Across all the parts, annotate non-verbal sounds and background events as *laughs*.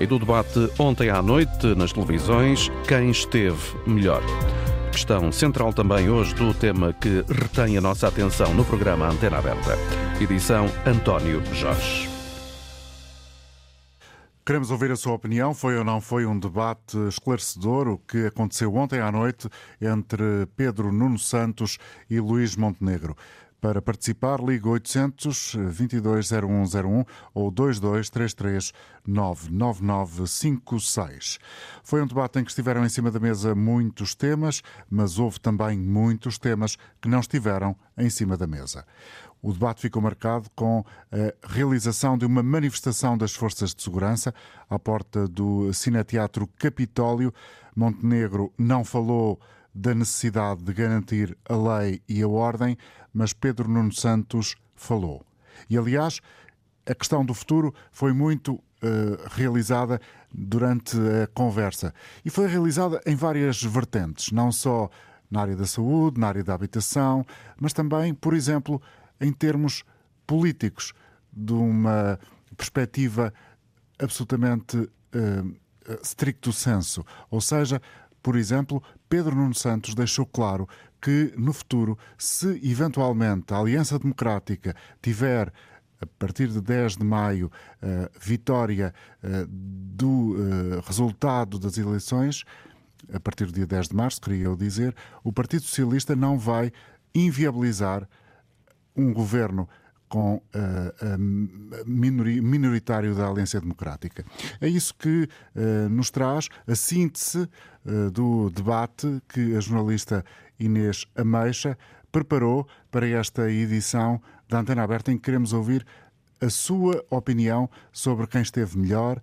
E do debate ontem à noite nas televisões, quem esteve melhor? Questão central também hoje do tema que retém a nossa atenção no programa Antena Aberta. Edição António Jorge. Queremos ouvir a sua opinião. Foi ou não foi um debate esclarecedor o que aconteceu ontem à noite entre Pedro Nuno Santos e Luís Montenegro? Para participar, ligue 800 220101 ou 2233 99956. Foi um debate em que estiveram em cima da mesa muitos temas, mas houve também muitos temas que não estiveram em cima da mesa. O debate ficou marcado com a realização de uma manifestação das forças de segurança à porta do Cineteatro Capitólio. Montenegro não falou da necessidade de garantir a lei e a ordem, mas Pedro Nuno Santos falou. E, aliás, a questão do futuro foi muito uh, realizada durante a conversa. E foi realizada em várias vertentes, não só na área da saúde, na área da habitação, mas também, por exemplo, em termos políticos, de uma perspectiva absolutamente uh, stricto senso. Ou seja, por exemplo, Pedro Nuno Santos deixou claro que no futuro, se eventualmente a Aliança Democrática tiver a partir de 10 de maio, uh, vitória uh, do uh, resultado das eleições, a partir do dia 10 de março, queria eu dizer, o Partido Socialista não vai inviabilizar um governo com uh, uh, minoritário da Aliança Democrática. É isso que uh, nos traz a síntese do debate que a jornalista Inês Ameixa preparou para esta edição da Antena Aberta, em que queremos ouvir a sua opinião sobre quem esteve melhor,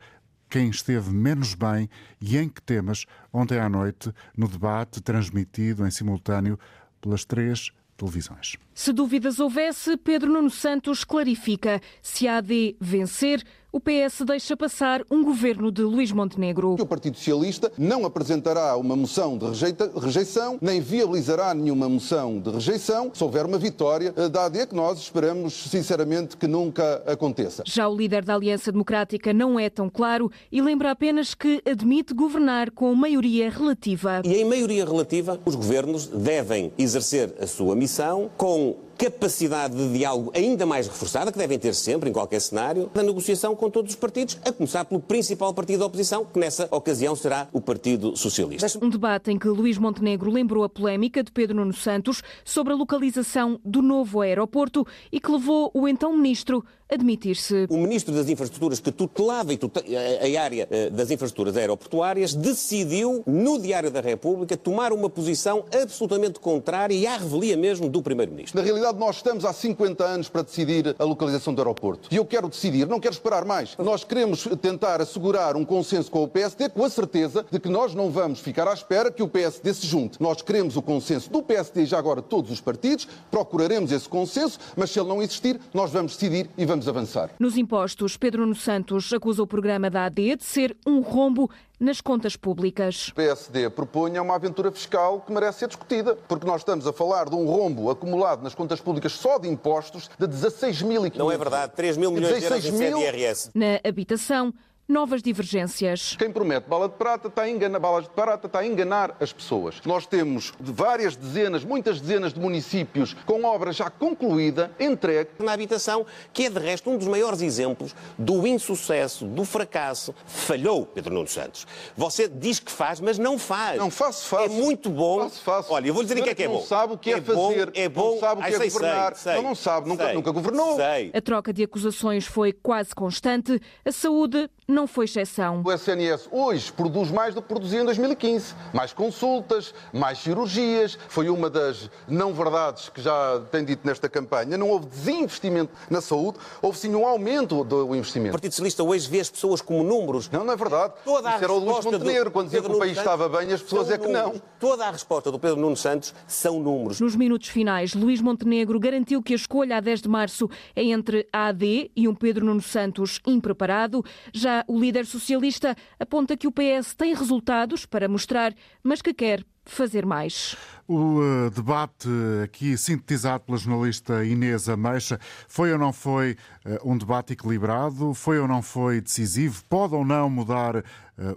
quem esteve menos bem e em que temas ontem à noite no debate transmitido em simultâneo pelas três televisões. Se dúvidas houvesse, Pedro Nuno Santos clarifica: se a AD vencer, o PS deixa passar um governo de Luís Montenegro. O Partido Socialista não apresentará uma moção de rejeita, rejeição, nem viabilizará nenhuma moção de rejeição se houver uma vitória eh, da AD, que nós esperamos sinceramente que nunca aconteça. Já o líder da Aliança Democrática não é tão claro e lembra apenas que admite governar com maioria relativa. E em maioria relativa, os governos devem exercer a sua missão com capacidade de diálogo ainda mais reforçada, que devem ter sempre, em qualquer cenário, da negociação com todos os partidos, a começar pelo principal partido da oposição, que nessa ocasião será o Partido Socialista. Um debate em que Luís Montenegro lembrou a polémica de Pedro Nuno Santos sobre a localização do novo aeroporto e que levou o então ministro admitir-se. O Ministro das Infraestruturas, que tutelava a área eh, das infraestruturas aeroportuárias, decidiu, no Diário da República, tomar uma posição absolutamente contrária e à revelia mesmo do Primeiro-Ministro. Na realidade, nós estamos há 50 anos para decidir a localização do aeroporto. E eu quero decidir, não quero esperar mais. Nós queremos tentar assegurar um consenso com o PSD com a certeza de que nós não vamos ficar à espera que o PSD se junte. Nós queremos o consenso do PSD e já agora todos os partidos, procuraremos esse consenso, mas se ele não existir, nós vamos decidir e vamos vamos avançar. Nos impostos, Pedro Nuno Santos acusa o programa da AD de ser um rombo nas contas públicas. O PSD propunha uma aventura fiscal que merece ser discutida, porque nós estamos a falar de um rombo acumulado nas contas públicas só de impostos de 16.500. Não é verdade, 3 mil milhões de euros em CDRS. Na habitação, novas divergências. Quem promete bala de prata está a enganar, balas de prata está a enganar as pessoas. Nós temos várias dezenas, muitas dezenas de municípios com obra já concluída, entregue. Na habitação, que é de resto um dos maiores exemplos do insucesso, do fracasso. Falhou Pedro Nuno Santos. Você diz que faz, mas não faz. Não faço, faço. É muito bom. Faço, faço. Olha, eu vou dizer o que é que é bom. Não sabe o que é, é fazer. Bom, é bom. Não sabe o que Ai, é sei, governar. Sei, não, não sabe, nunca, sei, nunca governou. Sei. A troca de acusações foi quase constante. A saúde não foi exceção. O SNS hoje produz mais do que produzia em 2015. Mais consultas, mais cirurgias. Foi uma das não-verdades que já tem dito nesta campanha. Não houve desinvestimento na saúde, houve sim um aumento do investimento. O Partido Socialista hoje vê as pessoas como números. Não, não é verdade. Toda a Isso era o Luís Montenegro, quando dizia que o país Santos estava bem, as pessoas é que números. não. Toda a resposta do Pedro Nuno Santos são números. Nos minutos finais, Luís Montenegro garantiu que a escolha a 10 de março é entre a AD e um Pedro Nuno Santos impreparado. Já o líder socialista aponta que o PS tem resultados para mostrar, mas que quer fazer mais. O uh, debate aqui sintetizado pela jornalista Inês Ameixa foi ou não foi uh, um debate equilibrado? Foi ou não foi decisivo? Pode ou não mudar uh,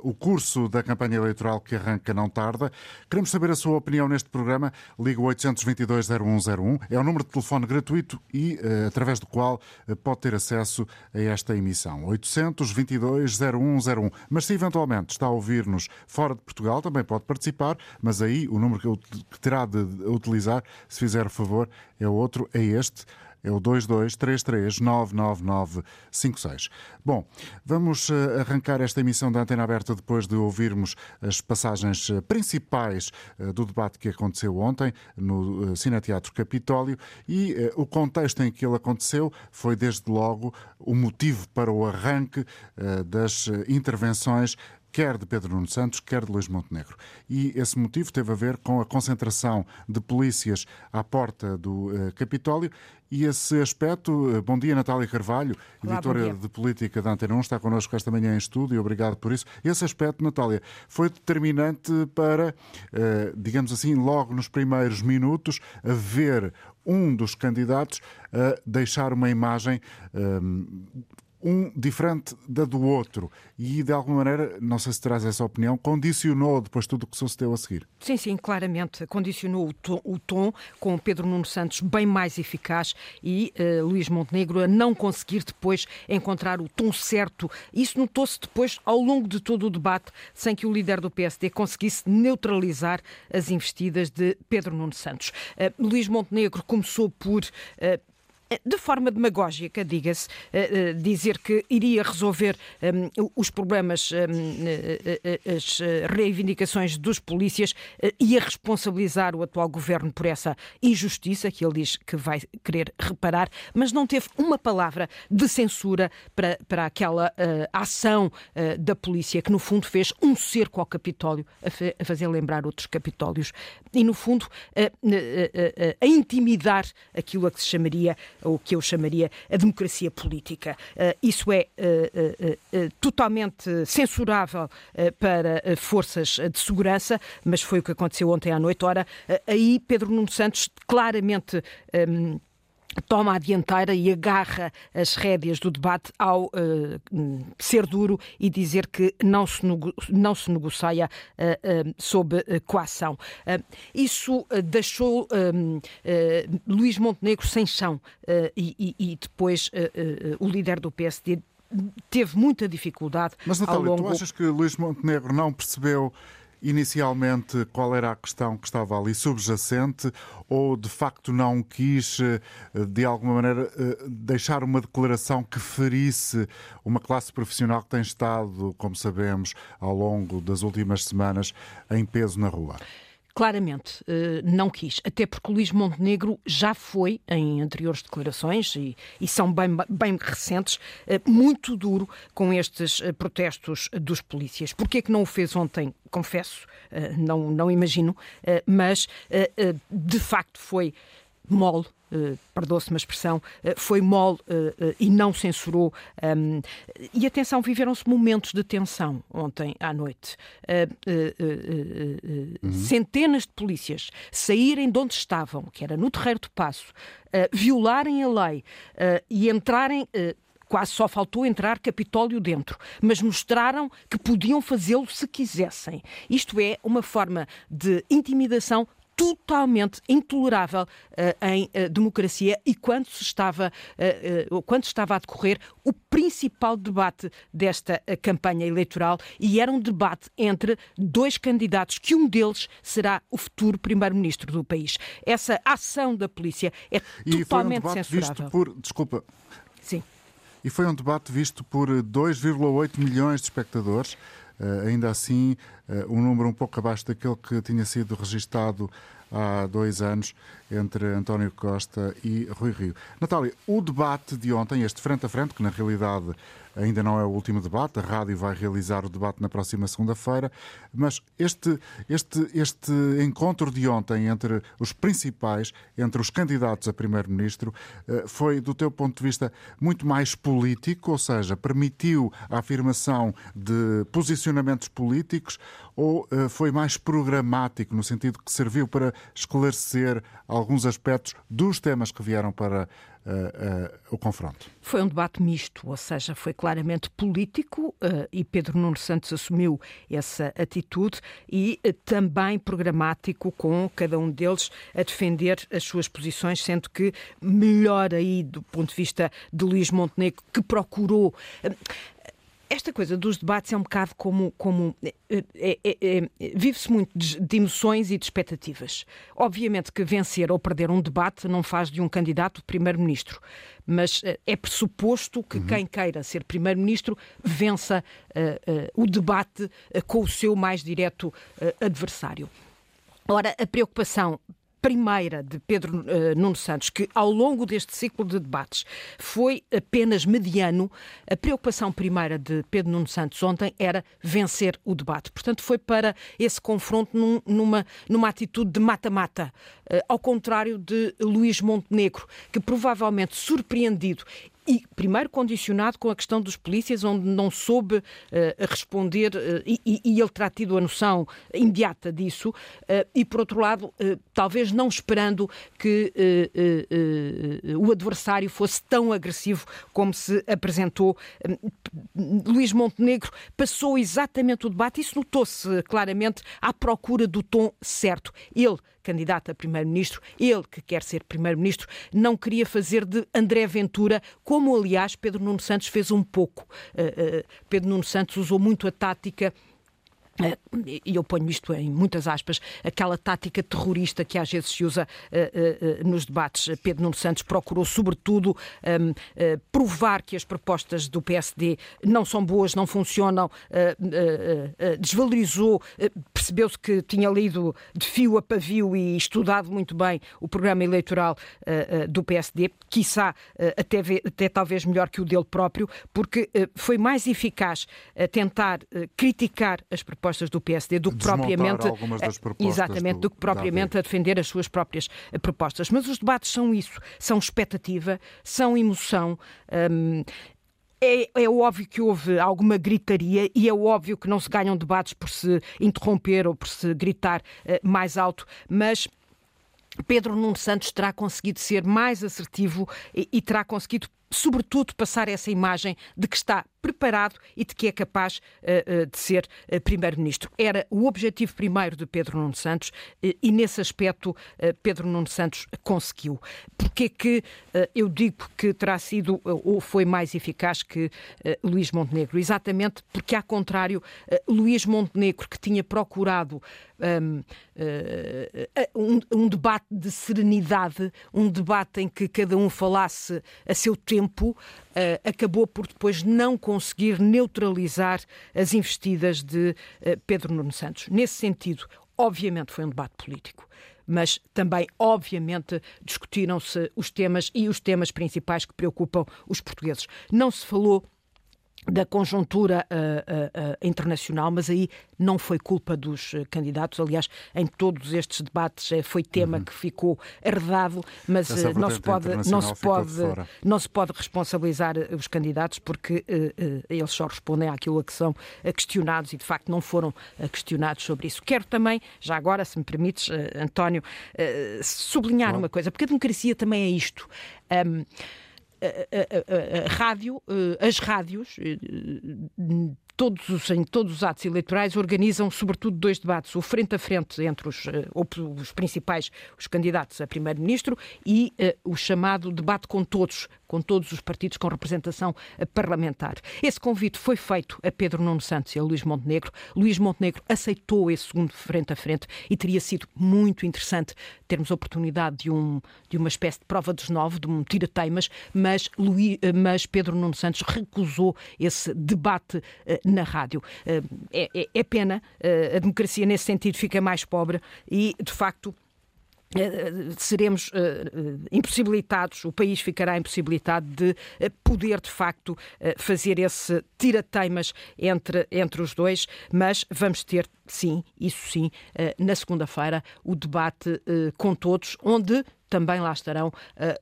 o curso da campanha eleitoral que arranca não tarda? Queremos saber a sua opinião neste programa. Liga 822-0101. É o número de telefone gratuito e através do qual pode ter acesso a esta emissão. 822-0101. Mas se eventualmente está a ouvir-nos fora de Portugal, também pode participar, mas aí o número que eu terá de utilizar, se fizer favor, é o outro, é este. É o 2233-99956. Bom, vamos eh, arrancar esta emissão da Antena Aberta depois de ouvirmos as passagens eh, principais eh, do debate que aconteceu ontem no Cineteatro Capitólio e o contexto em que ele aconteceu foi, desde logo, o motivo para o arranque das intervenções quer de Pedro Nuno Santos, quer de Luís Montenegro. E esse motivo teve a ver com a concentração de polícias à porta do uh, Capitólio e esse aspecto. Uh, bom dia, Natália Carvalho, Olá, editora de política da Antena 1, está connosco esta manhã em estúdio, obrigado por isso. Esse aspecto, Natália, foi determinante para, uh, digamos assim, logo nos primeiros minutos, ver um dos candidatos a deixar uma imagem um diferente da do outro. E, de alguma maneira, não sei se traz essa opinião, condicionou depois tudo o que sucedeu a seguir. Sim, sim, claramente. Condicionou o tom, o tom com Pedro Nuno Santos bem mais eficaz e uh, Luís Montenegro a não conseguir depois encontrar o tom certo. Isso notou-se depois ao longo de todo o debate, sem que o líder do PSD conseguisse neutralizar as investidas de Pedro Nuno Santos. Uh, Luís Montenegro começou por uh, de forma demagógica, diga-se, eh, eh, dizer que iria resolver um, os problemas, um, as reivindicações dos polícias e a responsabilizar o atual governo por essa injustiça que ele diz que vai querer reparar, mas não teve uma palavra de censura para, para aquela ação da polícia que, no fundo, fez um cerco ao Capitólio, a, a fazer lembrar outros Capitólios, e, no fundo, uh, a intimidar aquilo a que se chamaria o que eu chamaria a democracia política. Uh, isso é uh, totalmente censurável para forças de segurança, mas foi o que aconteceu ontem à noite. Ora, aí Pedro Nuno Santos claramente. Um, toma a dianteira e agarra as rédeas do debate ao uh, ser duro e dizer que não se, não se negocia uh, uh, sob coação. isso deixou Luís Montenegro sem chão e, e, depois o líder do PSD teve muita dificuldade Mas, Natália, ao longo... tu achas que Luís Montenegro não percebeu inicialmente qual era a questão que estava ali subjacente ou de facto não quis, eh, de alguma maneira, eh, deixar uma declaração que ferisse uma classe profissional que tem estado, como sabemos, ao longo das últimas semanas em peso na rua? Claramente eh, não quis, até porque Luís Montenegro já foi, em anteriores declarações, e, e são bem, bem recentes, eh, muito duro com estes eh, protestos dos polícias. Porquê que não o fez ontem? Confesso, não, não imagino, mas de facto foi mole Uh, perdoa-se uma expressão, uh, foi mole uh, e não censurou. Um, e atenção, viveram-se momentos de tensão ontem à noite. Uhum. Centenas de polícias saírem de onde estavam, que era no Terreiro do Passo, violarem a lei e entrarem quase só faltou entrar Capitólio dentro, mas mostraram que podiam fazê-lo se quisessem. Isto é uma forma de intimidação totalmente intolerável uh, em uh, democracia e quando se estava uh, quando estava a decorrer o principal debate desta campanha eleitoral e era um debate entre dois candidatos que um deles será o futuro primeiro-ministro do país. Essa ação da polícia é e totalmente foi um debate censurável. Visto por, desculpa. Sim. E foi um debate visto por 2,8 milhões de espectadores. Uh, ainda assim, uh, um número um pouco abaixo daquele que tinha sido registado há dois anos entre António Costa e Rui Rio. Natália, o debate de ontem, este frente a frente, que na realidade ainda não é o último debate, a rádio vai realizar o debate na próxima segunda-feira, mas este, este, este encontro de ontem entre os principais, entre os candidatos a primeiro-ministro, eh, foi, do teu ponto de vista, muito mais político, ou seja, permitiu a afirmação de posicionamentos políticos, ou eh, foi mais programático, no sentido que serviu para esclarecer alguns aspectos dos temas que vieram para uh, o confronto? Foi um debate misto, ou seja, foi claramente político uh, e Pedro Nuno Santos assumiu essa atitude e também programático, com cada um deles a defender as suas posições, sendo que melhor aí do ponto de vista de Luís Montenegro, que procurou esta coisa dos debates é um bocado como. como é, é, é, Vive-se muito de, de, emoções e de expectativas. Obviamente que vencer ou perder um debate não faz de um candidato primeiro-ministro, mas uh, é pressuposto que uhum. quem queira ser primeiro-ministro vença uh, uh, o debate com o seu mais direto adversário. Ora, a preocupação primeira de Pedro uh, Nuno Santos, que ao longo deste ciclo de debates foi apenas mediano, a preocupação primeira de Pedro Nuno Santos ontem era vencer o debate. Portanto, foi para esse confronto num, numa, numa atitude de mata-mata, uh, ao contrário de Luís Montenegro, que provavelmente surpreendido e primeiro condicionado com a questão dos polícias, onde não soube uh, responder uh, e, e, ele terá tido a noção imediata disso, uh, e por outro lado, talvez não esperando que o adversário fosse tão agressivo como se apresentou. Luís Montenegro passou exatamente o debate, isso notou-se claramente à procura do tom certo. Ele candidato a primeiro-ministro, ele que quer ser primeiro-ministro, não queria fazer de André Ventura, como aliás Pedro Nuno Santos fez um pouco. Uh, uh, Pedro Nuno Santos usou muito a tática eh, e eu ponho isto em muitas aspas, aquela tática terrorista que às vezes se usa uh, uh, nos debates. Pedro Nuno Santos procurou, sobretudo, um, uh, provar que as propostas do PSD não são boas, não funcionam, desvalorizou, percebeu-se que tinha lido de fio a pavio e estudado muito bem o programa eleitoral do PSD, quiçá até, até talvez melhor que o dele próprio, porque foi mais eficaz tentar criticar as propostas propostas do PSD do que propriamente exatamente do, do que propriamente a defender as suas próprias eh, propostas. Mas os debates são isso, são expectativa, são emoção. Hum, é, é, óbvio que houve alguma gritaria e é óbvio que não se ganham debates por se interromper ou por se gritar uh, mais alto, mas Pedro Nuno Santos terá conseguido ser mais assertivo e, e terá conseguido sobretudo, passar essa imagem de que está preparado e de que é capaz uh, uh, de ser uh, Primeiro-Ministro. Era o objetivo primeiro de Pedro Nuno Santos e, nesse aspecto, Pedro Nuno Santos conseguiu. Porque que eu digo que terá sido ou foi mais eficaz que Luís Montenegro? Exatamente porque, ao contrário, Luís Montenegro, que tinha procurado um, um, um debate de serenidade, um debate em que cada um falasse a seu tempo, acabou por depois não conseguir neutralizar as investidas de uh, Pedro Nuno Santos. Nesse sentido, obviamente foi um debate político mas também, obviamente, discutiram-se os temas e os temas principais que preocupam os portugueses. Não se falou da conjuntura uh, uh, uh, internacional, mas aí não foi culpa dos candidatos. Aliás, em todos estes debates foi tema uhum. que ficou herdado, mas não se pode, não se pode, não se pode responsabilizar os candidatos porque eles só respondem àquilo a que são questionados e de facto não foram questionados sobre isso. Quero também, já agora, se me permites, António, sublinhar uma coisa, porque a democracia também é isto. Um, a, a, a, rádio, eh, as rádios eh, todos os, em todos os atos eleitorais organizam sobretudo dois debates, o frente a frente entre os, eh, os principais, os candidatos a primeiro-ministro e uh, o chamado debate com todos, com todos os partidos com representação eh, parlamentar. Esse convite foi feito a Pedro Nuno Santos e a Luís Montenegro. Luís Montenegro aceitou esse segundo frente a frente e teria sido muito interessante termos a oportunidade de, um, de uma espécie de prova dos nove, de um tira-teimas, mas, mas Pedro Nuno Santos recusou esse debate uh, na rádio. Eh, é, é, é pena, eh, a democracia nesse sentido fica mais pobre e, de facto, seremos impossibilitados, o país ficará impossibilitado de poder de facto fazer esse tira-teimas entre, entre os dois, mas vamos ter, sim, isso sim, na segunda-feira, o debate com todos, onde também lá estarão uh,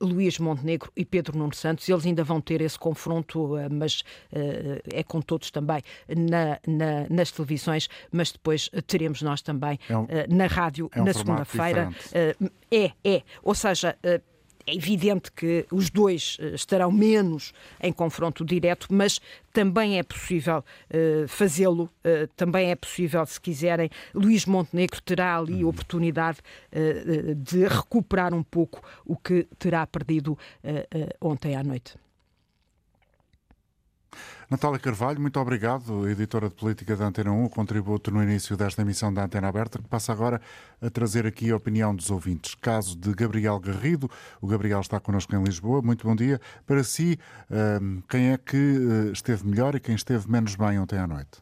Luís Montenegro e Pedro Nuno Santos. Eles ainda vão ter esse confronto, uh, mas uh, é com todos também na, na, nas televisões, mas depois teremos nós também é um, na rádio é um na segunda-feira. é, é. Ou seja, é evidente que os dois eh, estarão menos em confronto direto, mas também é possível uh, fazê-lo, uh, também é possível, se quiserem. Luís Montenegro terá ali a oportunidade uh, de recuperar um pouco o que terá perdido ontem à noite. Natália Carvalho, muito obrigado, editora de política da Antena 1, o contributo no início desta emissão da Antena Aberta, que passa agora a trazer aqui a opinião dos ouvintes. Caso de Gabriel Garrido, o Gabriel está connosco em Lisboa. Muito bom dia. Para si, hum, quem é que eh, esteve melhor e quem esteve menos bem ontem à noite?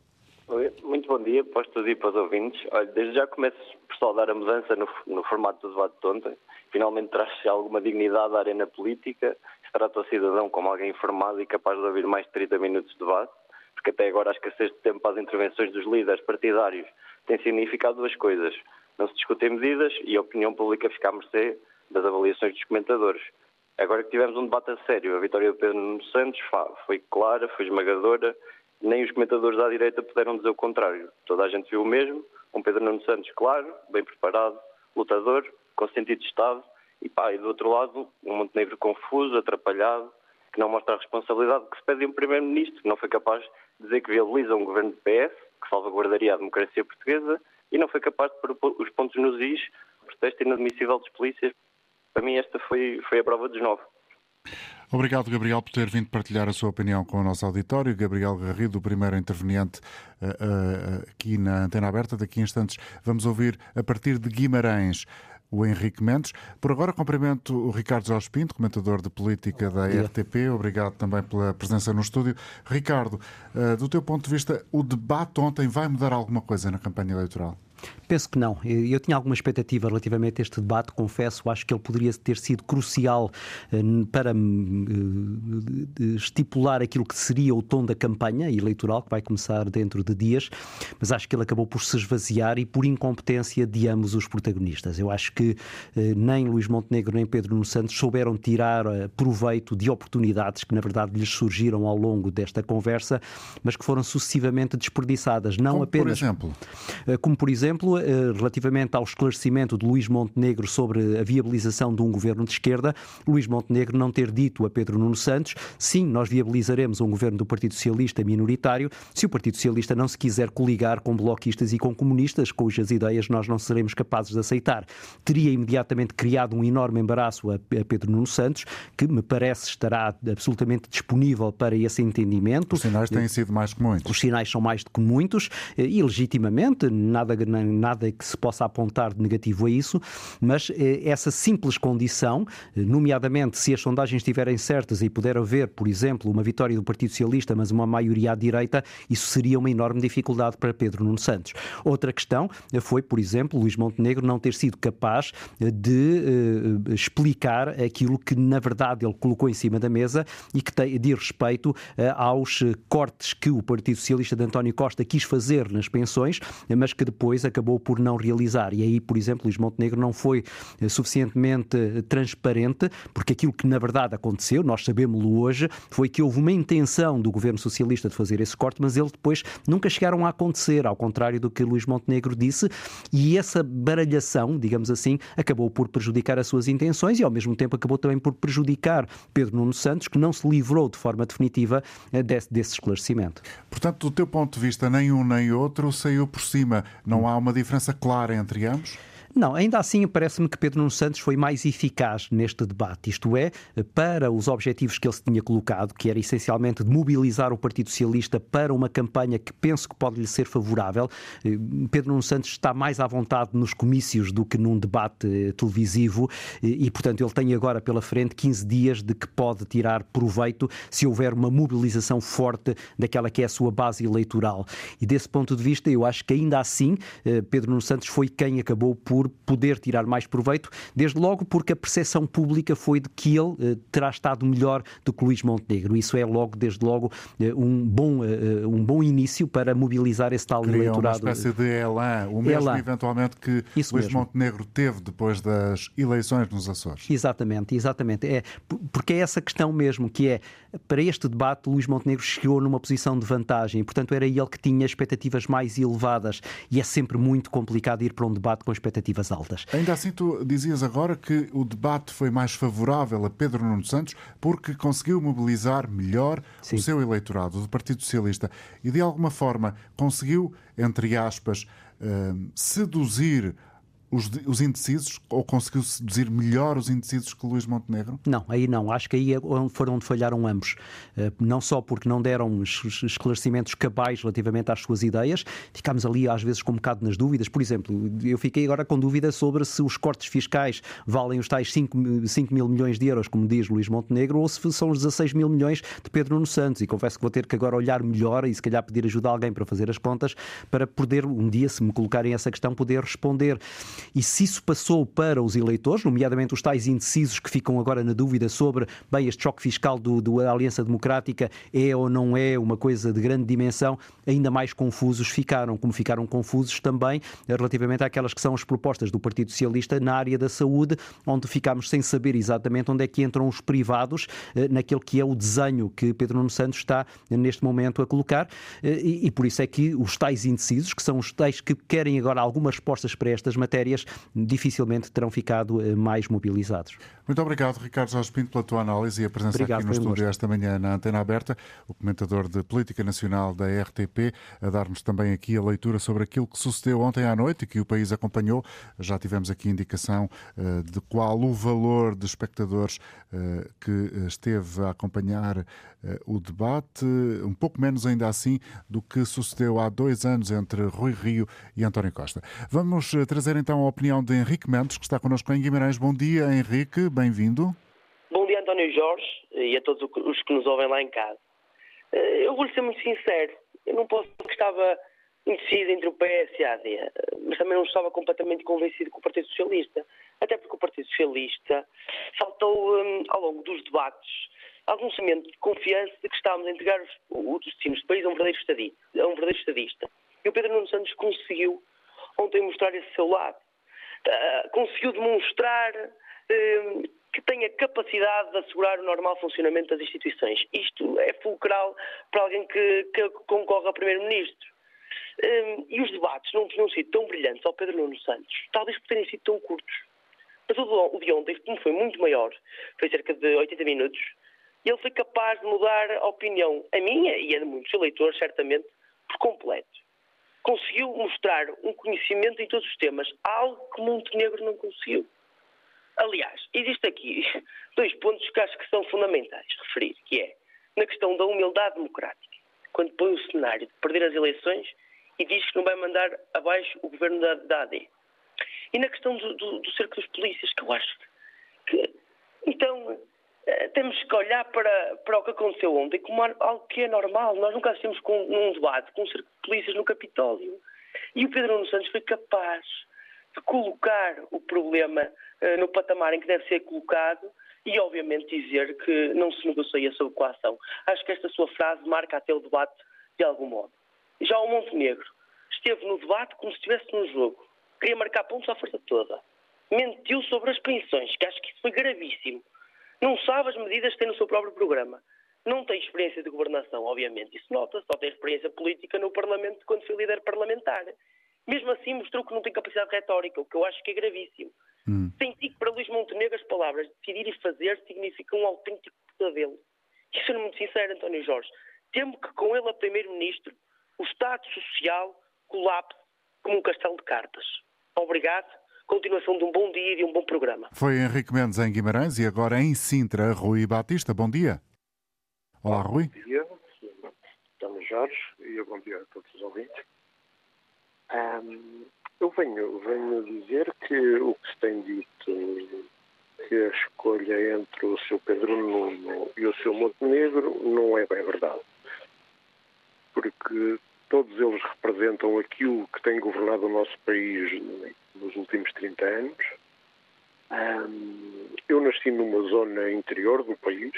Muito bom dia para os e para os ouvintes. Olha, desde já começo por saudar a mudança no, no formato do debate de ontem. Finalmente traz-se alguma dignidade à arena política trata o cidadão como alguém informado e capaz de ouvir mais de 30 minutos de debate, porque até agora a escassez de tempo para as intervenções dos líderes partidários tem significado duas coisas. Não se discutem medidas e a opinião pública fica à mercê das avaliações dos comentadores. Agora que tivemos um debate a sério, a vitória do Pedro Nuno Santos foi clara, foi esmagadora, nem os comentadores da direita puderam dizer o contrário. Toda a gente viu o mesmo, um Pedro Nuno Santos claro, bem preparado, lutador, com sentido de Estado e, pá, e do outro lado, um Montenegro confuso, atrapalhado, que não mostra a responsabilidade que se pede a um Primeiro-Ministro, que não foi capaz de dizer que viabiliza um governo de PS, que salvaguardaria a democracia portuguesa, e não foi capaz de pôr os pontos nos is, protesto inadmissível dos polícias. Para mim, esta foi, foi a prova dos nove. Obrigado, Gabriel, por ter vindo partilhar a sua opinião com o nosso auditório. Gabriel Garrido, o primeiro interveniente uh, uh, aqui na Antena Aberta. Daqui a instantes vamos ouvir, a partir de Guimarães, o Henrique Mendes. Por agora, cumprimento o Ricardo Jorge Pinto, comentador de política da RTP. Obrigado também pela presença no estúdio. Ricardo, eh, do teu ponto de vista, o debate ontem vai mudar alguma coisa na campanha eleitoral? Penso que não. Eu tinha alguma expectativa relativamente a este debate, confesso. Acho que ele poderia ter sido crucial eh, para eh, estipular aquilo que seria o tom da campanha eleitoral, que vai começar dentro de dias, mas acho que ele acabou por se esvaziar e por incompetência de ambos os protagonistas. Eu acho que eh, nem Luís Montenegro nem Pedro Nuno Santos souberam tirar proveito de oportunidades que, na verdade, lhes surgiram ao longo desta conversa, mas que foram sucessivamente desperdiçadas. Não como apenas. Por exemplo? Como, por exemplo, exemplo, eh, relativamente ao esclarecimento de Luís Montenegro sobre a viabilização de um governo de esquerda, Luís Montenegro não ter dito a Pedro Nuno Santos, sim, nós viabilizaremos um governo do Partido Socialista minoritário, se o Partido Socialista não se quiser coligar com bloquistas e com comunistas, cujas ideias nós não seremos capazes de aceitar. Teria imediatamente criado um enorme embaraço a Pedro Nuno Santos, que me parece estará absolutamente disponível para esse entendimento. Os sinais têm sido mais que muitos. Os sinais são mais do que muitos eh, e legitimamente, nada, nada que se possa apontar de negativo a isso, mas eh, essa simples condição, eh, nomeadamente se as sondagens estiverem certas e puder haver, por exemplo, uma vitória do Partido Socialista, mas uma maioria à direita, isso seria uma enorme dificuldade para Pedro Nuno Santos. Outra questão eh, foi, por exemplo, Luís Montenegro não ter sido capaz de explicar aquilo que, na verdade, ele colocou em cima da mesa e que tem, diz respeito aos cortes que o Partido Socialista de António Costa quis fazer nas pensões, mas que depois acabou por não realizar. E aí, por exemplo, Luís Montenegro não foi eh, suficientemente eh, transparente, porque aquilo que na verdade aconteceu, nós sabemos-lo hoje, foi que houve uma intenção do governo socialista de fazer esse corte, mas ele depois nunca chegaram a acontecer, ao contrário do que Luís Montenegro disse, e essa baralhação, digamos assim, acabou por prejudicar as suas intenções e ao mesmo tempo acabou também por prejudicar Pedro Nuno Santos, que não se livrou de forma definitiva eh, desse, desse esclarecimento. Portanto, do teu ponto de vista, nem um nem outro saiu por cima. Não há uma diferença clara entre ambos? Não, ainda assim parece-me que Pedro Nuno Santos foi mais eficaz neste debate, isto é, para os objetivos que ele se tinha colocado, que era essencialmente de mobilizar o Partido Socialista para uma campanha que penso que pode lhe ser favorável. Eh, Pedro Nuno Santos está mais à vontade nos comícios do que num debate eh, televisivo e, portanto, ele tem agora pela frente 15 dias de que pode tirar proveito se houver uma mobilização forte daquela que é a sua base eleitoral. E desse ponto de vista, eu acho que ainda assim eh, Pedro Nuno Santos foi quem acabou por por poder tirar mais proveito, desde logo porque a percepção pública foi de que ele eh, terá estado melhor do que Luís Montenegro. Isso é logo, desde logo, eh, um bom, eh, um bom início para mobilizar esse tal Cria eleitorado. uma espécie de elan, o mesmo Elan. eventualmente que Isso Luís mesmo. Montenegro teve depois das eleições nos Açores. Exatamente, exatamente. É, porque é essa questão mesmo, que é, para este debate, Luís Montenegro chegou numa posição de vantagem, portanto era ele que tinha expectativas mais elevadas, e é sempre muito complicado ir para um debate com expectativas altas. Ainda assim, tu dizias agora que o debate foi mais favorável a Pedro Nuno Santos porque conseguiu mobilizar melhor Sim. o seu eleitorado do Partido Socialista e, de alguma forma, conseguiu, entre aspas, eh, seduzir os, os indecisos ou conseguiu seduzir melhor os indecisos que Luís Montenegro? Não, aí não. Acho que aí é foram onde falharam ambos. Eh, Não só porque não deram es- es- esclarecimentos cabais relativamente às suas ideias, ficámos ali às vezes com um bocado nas dúvidas. Por exemplo, eu fiquei agora com dúvida sobre se os cortes fiscais valem os tais 5, mil- 5 mil milhões de euros, como diz Luís Montenegro, ou se são os 16 mil milhões de Pedro Nuno Santos. E confesso que vou ter que agora olhar melhor e se calhar pedir ajuda a alguém para fazer as contas, para poder um dia, se me colocarem essa questão, poder responder. E se isso passou para os eleitores, nomeadamente os tais indecisos que ficam agora na dúvida sobre, bem, este choque fiscal do, do Aliança Democrática é ou não é uma coisa de grande dimensão, ainda mais confusos ficaram, como ficaram confusos também relativamente àquelas que são as propostas do Partido Socialista na área da saúde, onde ficámos sem saber exatamente onde é que entram os privados eh, naquele que é o desenho que Pedro Nuno Santos está eh, neste momento a colocar, eh, e, e por isso é que os tais indecisos, que são os tais que querem agora algumas respostas para estas matérias, dificilmente terão ficado eh, mais mobilizados. Muito obrigado, Ricardo Jorge Pinto, pela tua análise e a presença Obrigado, aqui no estúdio gosto. esta manhã na Antena Aberta, o comentador de Política Nacional da RTP, a dar-nos também aqui a leitura sobre aquilo que sucedeu ontem à noite e que o país acompanhou. Já tivemos aqui indicação eh, de qual o valor de espectadores eh, que esteve a acompanhar eh, o debate, um pouco menos ainda assim do que sucedeu há dois anos entre Rui Rio e António Costa. Vamos trazer então a opinião de Henrique Mendes, que está connosco em Guimarães. Bom dia, Henrique, bem-vindo. Bom dia, António Jorge, e a todos os que nos ouvem lá em casa. Eh, Eu vou-lhe ser muito sincero. Eu não posso que estava indeciso entre o PS e a AD, mas também não estava completamente convencido com o Partido Socialista. Até porque o Partido Socialista faltou, hum, ao longo dos debates, algum sentimento de confiança de que estávamos a entregar os, os destinos do país a um verdadeiro estadista. Um verdadeiro estadista. E o Pedro Nuno Santos conseguiu ontem mostrar esse seu lado. Ah, conseguiu demonstrar que tem a capacidade de assegurar o normal funcionamento das instituições. Isto é fulcral para alguém que, que concorre a Primeiro-Ministro. Hum, e os debates não tinham sido tão brilhantes ao Pedro Nuno Santos, talvez por terem sido tão curtos. Mas o de ontem, como foi muito maior, foi cerca de 80 minutos, ele foi capaz de mudar a opinião, a minha e a de muitos eleitores, certamente, por completo. Conseguiu mostrar um conhecimento em todos os temas, algo que Montenegro não conseguiu. Aliás, existe aqui *laughs* dois pontos que acho que são fundamentais referir, que é na questão da humildade democrática, quando põe o cenário de perder as eleições e diz que não vai mandar abaixo o governo da, da AD. E na questão do, do, do cerco dos polícias, que eu acho que, então, eh, temos que olhar para, para o que aconteceu ontem como algo que é normal. Nós nunca assistimos com, num debate com um cerco de polícias no Capitólio. E o Pedro Nuno Santos foi capaz de colocar o problema eh, no patamar em que deve ser colocado e, obviamente, dizer que não se negocia sobre coação. Acho que esta sua frase marca até o debate de algum modo. Já o Montenegro esteve no debate como se estivesse num jogo. Queria marcar pontos à força toda. Mentiu sobre as pensões, que acho que isso foi gravíssimo. Não sabe as medidas que tem no seu próprio programa. Não tem experiência de governação, obviamente. Isso nota-se. Só tem experiência política no Parlamento quando foi líder parlamentar. Mesmo assim, mostrou que não tem capacidade retórica, o que eu acho que é gravíssimo. Senti que para Luís Montenegro as palavras decidir e fazer significam um autêntico pesadelo. E sendo muito sincero, António Jorge, temo que com ele a Primeiro-Ministro o Estado Social colapse como um castelo de cartas. Obrigado. Continuação de um bom dia e de um bom programa. Foi Henrique Mendes em Guimarães e agora em Sintra, Rui Batista. Bom dia. Olá, Rui. Bom dia, António Jorge, e bom dia a todos os ouvintes. Ahm, eu venho, venho dizer que o que se tem dito, que a escolha entre o seu Pedro Nuno e o seu Montenegro não é bem verdade. Porque todos eles representam aquilo que tem governado o nosso país nos últimos 30 anos. eu nasci numa zona interior do país,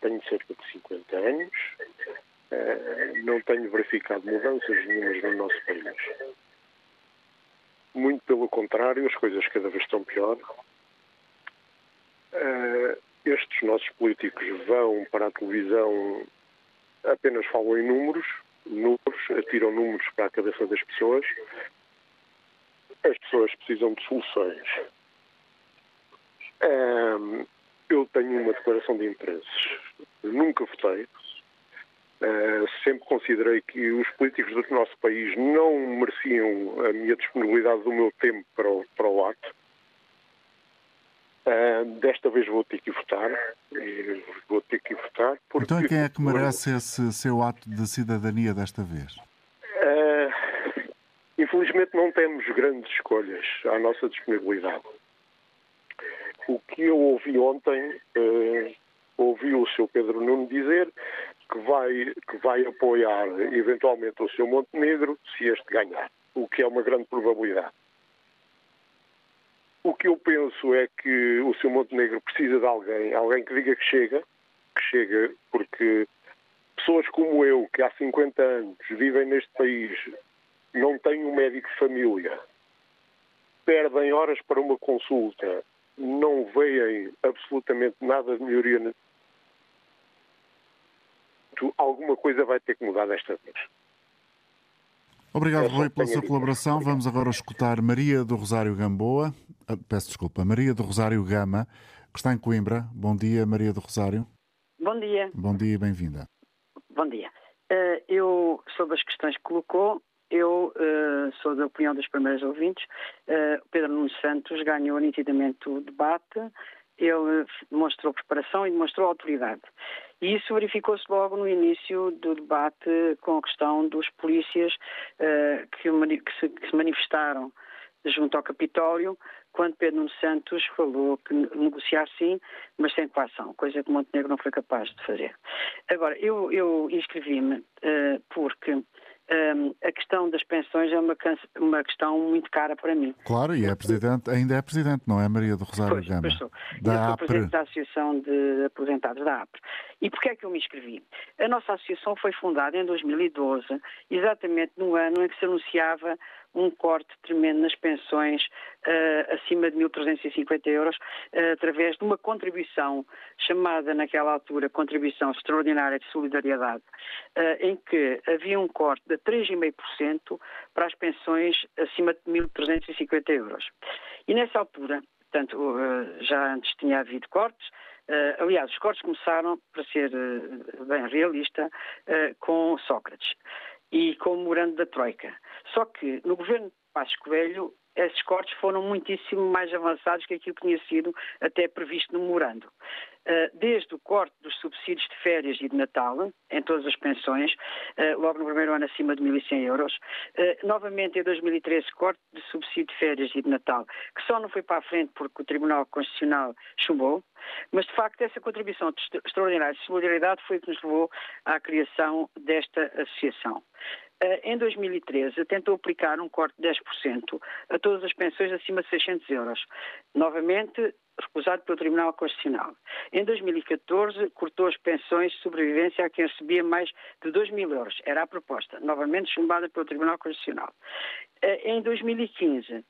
tenho cerca de 50 anos, não tenho verificado mudanças nenhumas no nosso país. Muito pelo contrário, as coisas cada vez estão pior. estes nossos políticos vão para a televisão, apenas falam em números, números, atiram números para a cabeça das pessoas. As pessoas precisam de soluções. eu tenho uma declaração de interesses. Nunca votei. Sempre considerei que os políticos do nosso país não mereciam a minha disponibilidade do meu tempo para o, para o ato. desta vez vou ter que votar. Vou ter que votar. Porque... Então, quem é que merece esse seu ato de cidadania desta vez? Uh, infelizmente, não temos grandes escolhas à nossa disponibilidade. O que eu ouvi ontem, uh, ouvi o seu Pedro Nuno dizer que vai, que vai apoiar eventualmente o seu Montenegro se este ganhar, o que é uma grande probabilidade. O que eu penso é que o seu Montenegro precisa de alguém, alguém que diga que chega, que chega porque pessoas como eu, que há 50 anos vivem neste país, não têm um médico de família, perdem horas para uma consulta, não veem absolutamente nada de melhoria. Alguma coisa vai ter que mudar desta vez. Obrigado, Rui, pela sua colaboração. Vamos agora escutar Maria do Rosário Gamboa. Ah, peço desculpa, Maria do Rosário Gama, que está em Coimbra. Bom dia, Maria do Rosário. Bom dia. Bom dia e bem-vinda. Bom dia. Uh, eu, sobre as questões que colocou, eu uh, sou da opinião dos primeiros ouvintes. Uh, Pedro Nuno Santos ganhou nitidamente o debate, ele demonstrou preparação e demonstrou autoridade. E isso verificou-se logo no início do debate com a questão dos polícias uh, que, se, que, se, manifestaram junto ao Capitólio, quando Pedro Santos falou que negociar sim, mas sem coação, coisa que Montenegro não foi capaz de fazer. Agora, eu, eu inscrevi-me uh, porque um, a questão das pensões é uma, uma questão muito cara para mim. Claro, e é presidente, ainda é presidente, não é Maria do Rosário pois, Gama? Pois sou. Da eu sou APRE. presidente da Associação de Aposentados da APRE. E porquê é que eu me inscrevi? A nossa associação foi fundada em 2012, exatamente no ano em que se anunciava um corte tremendo nas pensões uh, acima de 1.350 euros, uh, através de uma contribuição chamada naquela altura Contribuição Extraordinária de Solidariedade, uh, em que havia um corte de 3,5% para as pensões acima de 1.350 euros. E nessa altura, portanto, já antes tinha havido cortes, Uh, aliás, os cortes começaram, para ser uh, bem realista, uh, com Sócrates e com o da Troika. Só que no governo de Coelho esses cortes foram muitíssimo mais avançados que aquilo que tinha sido até previsto no memorando. Ah, desde o corte dos subsídios de férias e de Natal, em todas as pensões, ah, logo no primeiro ano acima de 1.100 euros, ah, novamente em 2013 corte de subsídio de férias e de Natal, que só não foi para a frente porque o Tribunal Constitucional chumbou, mas de facto essa contribuição extraordinária de solidariedade foi o que nos levou à criação desta associação. Eh, em 2013, tentou aplicar um corte de 10% a todas as pensões acima de 600 euros. Novamente, recusado pelo Tribunal Constitucional. Em 2014, cortou as pensões de sobrevivência a quem recebia mais de 2 mil euros. Era a proposta, novamente chumbada pelo Tribunal Constitucional. Eh, em 2015,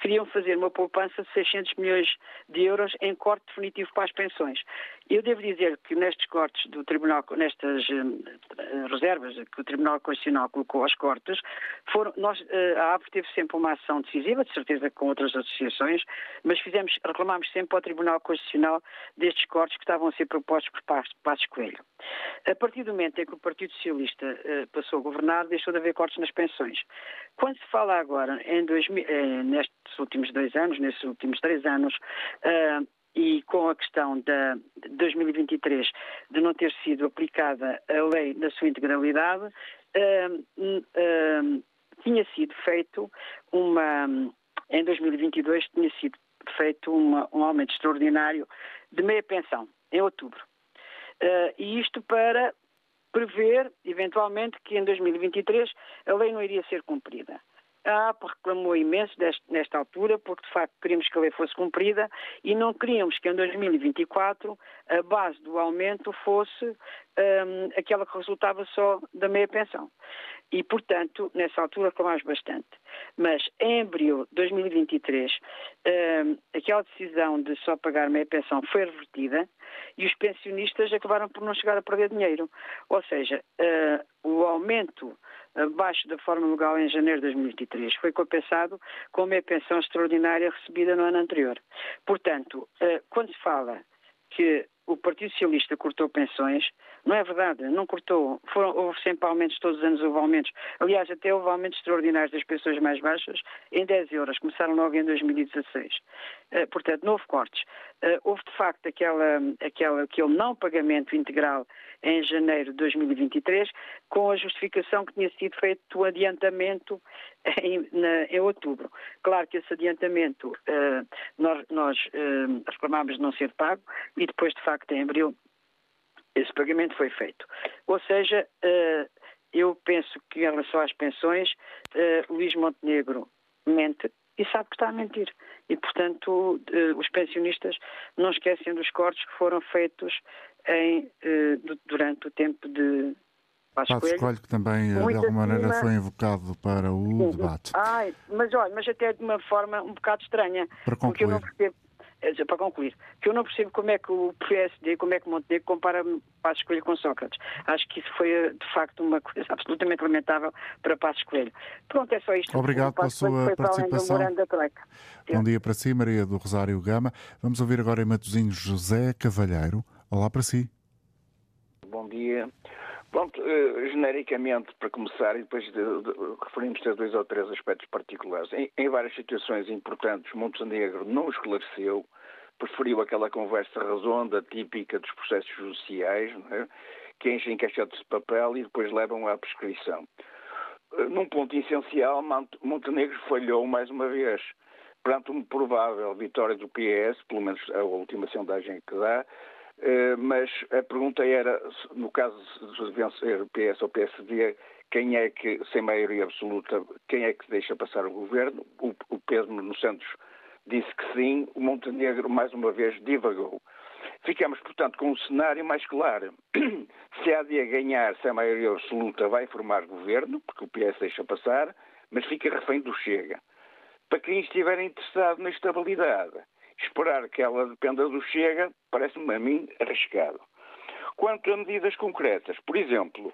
queriam fazer uma poupança de 600 milhões de euros em corte definitivo para as pensões. Eu devo dizer que nestes cortes do Tribunal, nestas uh, reservas que o Tribunal Constitucional colocou aos cortes, foram, nós, uh, a APRE teve sempre uma ação decisiva, de certeza com outras associações, mas fizemos, reclamámos sempre ao Tribunal Constitucional destes cortes que estavam a ser propostos por Passos Coelho. A partir do momento em que o Partido Socialista uh, passou a governar, deixou de haver cortes nas pensões. Quando se fala agora, em 2000, nestes últimos dois anos, nesses últimos três anos, e com a questão de 2023 de não ter sido aplicada a lei na sua integralidade, uh, uh, tinha sido feito uma, em 2022 tinha sido feito uma, um aumento extraordinário de meia pensão, em outubro. Uh, e isto para prever, eventualmente, que em 2023 a lei não iria ser cumprida. A APA reclamou imenso deste, nesta altura, porque de facto queríamos que a lei fosse cumprida e não queríamos que em 2024 a base do aumento fosse um, aquela que resultava só da meia pensão. E, portanto, nessa altura reclamámos bastante. Mas em abril de 2023, um, aquela decisão de só pagar meia pensão foi revertida e os pensionistas acabaram por não chegar a perder dinheiro. Ou seja, uh, o aumento abaixo da forma legal em janeiro de 2023 foi compensado com a pensão extraordinária recebida no ano anterior. Portanto, uh, quando se fala que o Partido Socialista cortou pensões. Não é verdade, não cortou. Foram, houve sempre aumentos, todos os anos houve aumentos. Aliás, até houve aumentos extraordinários das pessoas mais baixas em 10 euros. Começaram logo em 2016. Uh, eh, portanto, não houve cortes. Uh, houve, de facto, aquela, aquela, aquele não pagamento integral em janeiro de 2023, com a justificação que tinha sido feito o adiantamento *laughs* em, na, em outubro. Claro que esse adiantamento uh, nós, nós uh, reclamámos de não ser pago e depois, de facto, em abril, esse pagamento foi feito. Ou seja, uh, eu penso que em relação às pensões, Luís Montenegro mente e sabe que está a mentir. E, portanto, os pensionistas não esquecem dos cortes que foram feitos em, durante o tempo de, Passos Coelho, Coelho, que também eh, de alguma maneira foi invocado para o Sim. debate. Ai, mas olha, mas até de uma forma um bocado estranha. Para concluir. Porque eu não percebo, eh, para concluir, que eu não percebo como é que o PSD, como é que Montenegro compara Passos Coelho com Sócrates. Acho que isso foi, de facto, uma coisa absolutamente lamentável para Passos Coelho. Pronto, é só isto. Obrigado pela sua participação. Bom dia para si, Maria do Rosário Gama. Vamos ouvir agora em Matosinhos José Cavalheiro. Olá para si. Bom dia. Pronto, uh, genericamente, para começar, e depois de, de, referimos a dois ou três aspectos particulares. Em, em várias situações importantes, Montenegro não esclareceu, preferiu aquela conversa redonda, típica dos processos judiciais, é? que enchem caixotes de papel e depois levam à prescrição. Uh, num ponto essencial, Montenegro falhou mais uma vez. Perante uma provável vitória do PS, pelo menos a última sondagem que dá, eh, mas a pergunta era, no caso de vencer o PS ou PSD, quem é que, sem maioria absoluta, quem é que deixa passar o governo? O, o Pedro Nuno Santos disse que sim, o Montenegro, mais uma vez, divagou. Ficamos, portanto, com um cenário mais claro. *clears throat* Se há de ganhar sem maioria absoluta, vai formar governo, porque o PS deixa passar, mas fica refém do Chega. Para quem estiver interessado na estabilidade, esperar que ela dependa do Chega parece-me a mim arriscado. Quanto a medidas concretas, por exemplo,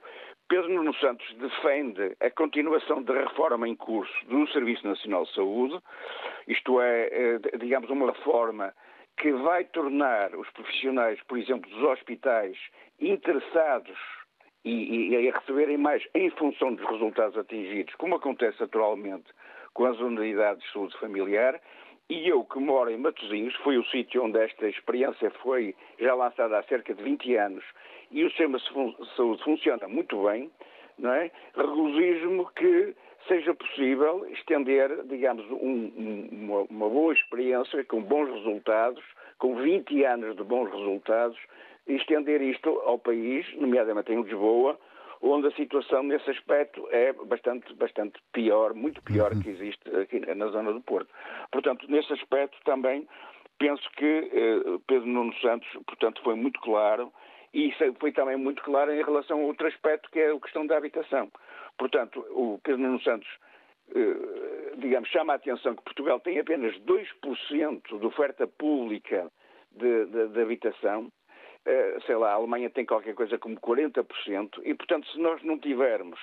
Pedro Nuno Santos defende a continuação da reforma em curso do Serviço Nacional de Saúde, isto é, é, digamos, uma reforma que vai tornar os profissionais, por exemplo, dos hospitais, interessados e, e, a receberem mais em função dos resultados atingidos, como acontece atualmente com as unidades de saúde familiar, e eu, que moro em Matosinhos, foi o sítio onde esta experiência foi já lançada há cerca de 20 anos, e o sistema de saúde funciona muito bem, não é? Regozijo-me que seja possível estender, digamos, um, uma, uma boa experiência com bons resultados, com 20 anos de bons resultados, estender isto ao país, nomeadamente em Lisboa, onde a situação nesse aspecto é bastante, bastante pior, muito pior uhum. que existe aqui na zona do Porto. Portanto, nesse aspecto também penso que eh, Pedro Nuno Santos, portanto, foi muito claro e foi também muito claro em relação a outro aspecto que é a questão da habitação. Portanto, o Pedro Nuno Santos eh, digamos, chama a atenção que Portugal tem apenas 2% de oferta pública de, de, de habitação sei lá, a Alemanha tem qualquer coisa como 40%, e portanto, se nós não tivermos